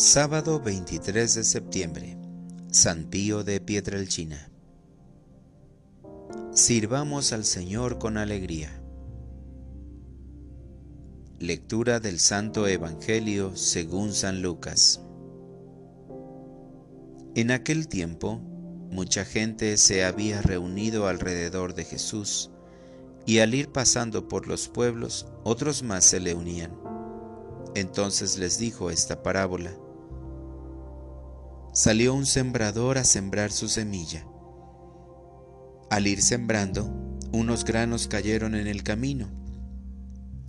Sábado 23 de septiembre, San Pío de Pietrelcina. Sirvamos al Señor con alegría. Lectura del Santo Evangelio según San Lucas. En aquel tiempo, mucha gente se había reunido alrededor de Jesús, y al ir pasando por los pueblos, otros más se le unían. Entonces les dijo esta parábola salió un sembrador a sembrar su semilla. Al ir sembrando, unos granos cayeron en el camino.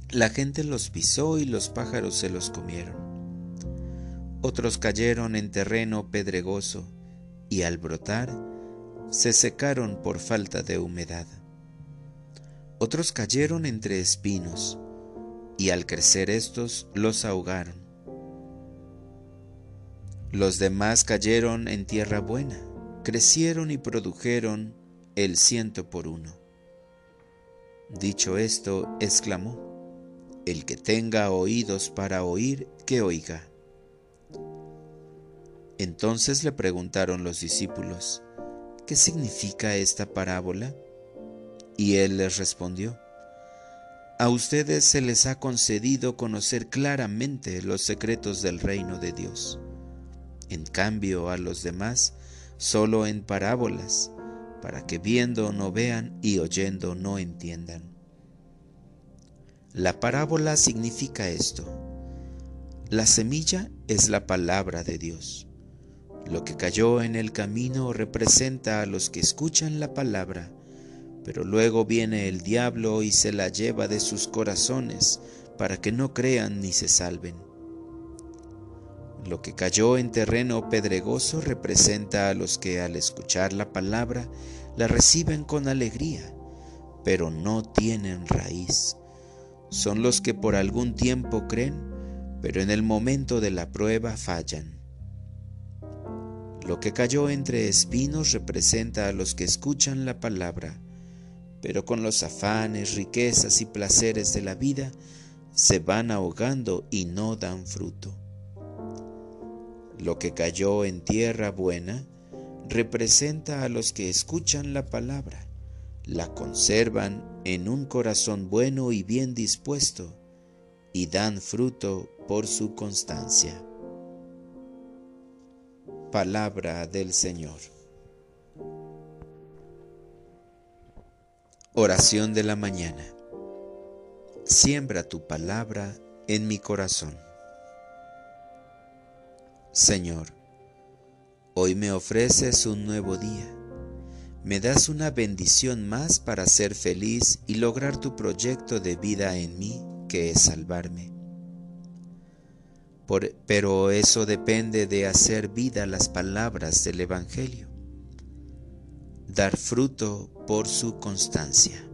La gente los pisó y los pájaros se los comieron. Otros cayeron en terreno pedregoso y al brotar se secaron por falta de humedad. Otros cayeron entre espinos y al crecer estos los ahogaron. Los demás cayeron en tierra buena, crecieron y produjeron el ciento por uno. Dicho esto, exclamó, El que tenga oídos para oír, que oiga. Entonces le preguntaron los discípulos, ¿qué significa esta parábola? Y él les respondió, A ustedes se les ha concedido conocer claramente los secretos del reino de Dios en cambio a los demás solo en parábolas, para que viendo no vean y oyendo no entiendan. La parábola significa esto. La semilla es la palabra de Dios. Lo que cayó en el camino representa a los que escuchan la palabra, pero luego viene el diablo y se la lleva de sus corazones para que no crean ni se salven. Lo que cayó en terreno pedregoso representa a los que al escuchar la palabra la reciben con alegría, pero no tienen raíz. Son los que por algún tiempo creen, pero en el momento de la prueba fallan. Lo que cayó entre espinos representa a los que escuchan la palabra, pero con los afanes, riquezas y placeres de la vida se van ahogando y no dan fruto. Lo que cayó en tierra buena representa a los que escuchan la palabra, la conservan en un corazón bueno y bien dispuesto, y dan fruto por su constancia. Palabra del Señor. Oración de la mañana. Siembra tu palabra en mi corazón. Señor, hoy me ofreces un nuevo día. Me das una bendición más para ser feliz y lograr tu proyecto de vida en mí, que es salvarme. pero eso depende de hacer vida las palabras del Evangelio, dar fruto por su constancia.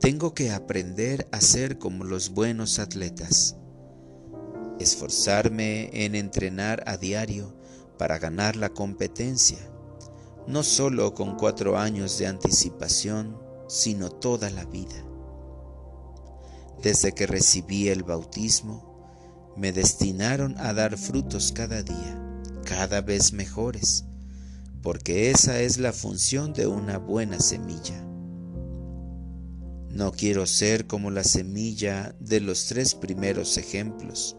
Tengo que aprender a ser como los buenos atletas esforzarme en entrenar a diario para ganar la competencia, no solo con cuatro años de anticipación, sino toda la vida. Desde que recibí el bautismo, me destinaron a dar frutos cada día, cada vez mejores, porque esa es la función de una buena semilla. No quiero ser como la semilla de los tres primeros ejemplos,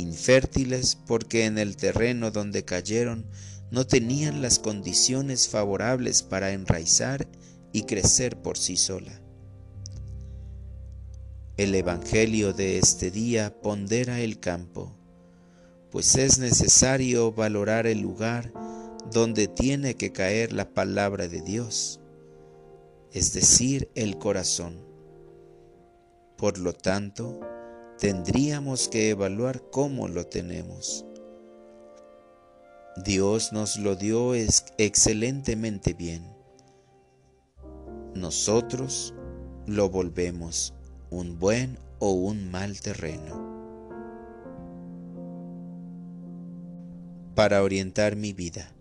infértiles porque en el terreno donde cayeron no tenían las condiciones favorables para enraizar y crecer por sí sola. El Evangelio de este día pondera el campo, pues es necesario valorar el lugar donde tiene que caer la palabra de Dios, es decir, el corazón. Por lo tanto, tendríamos que evaluar cómo lo tenemos. Dios nos lo dio excelentemente bien. Nosotros lo volvemos un buen o un mal terreno. Para orientar mi vida.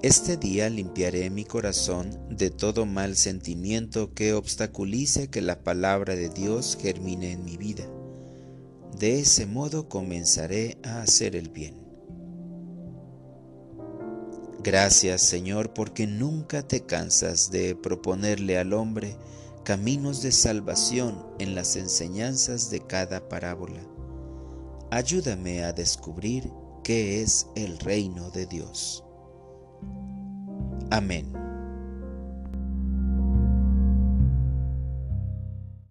Este día limpiaré mi corazón de todo mal sentimiento que obstaculice que la palabra de Dios germine en mi vida De ese modo comenzaré a hacer el bien. Gracias Señor porque nunca te cansas de proponerle al hombre caminos de salvación en las enseñanzas de cada parábola. Ayúdame a descubrir qué es el reino de Dios. Amén.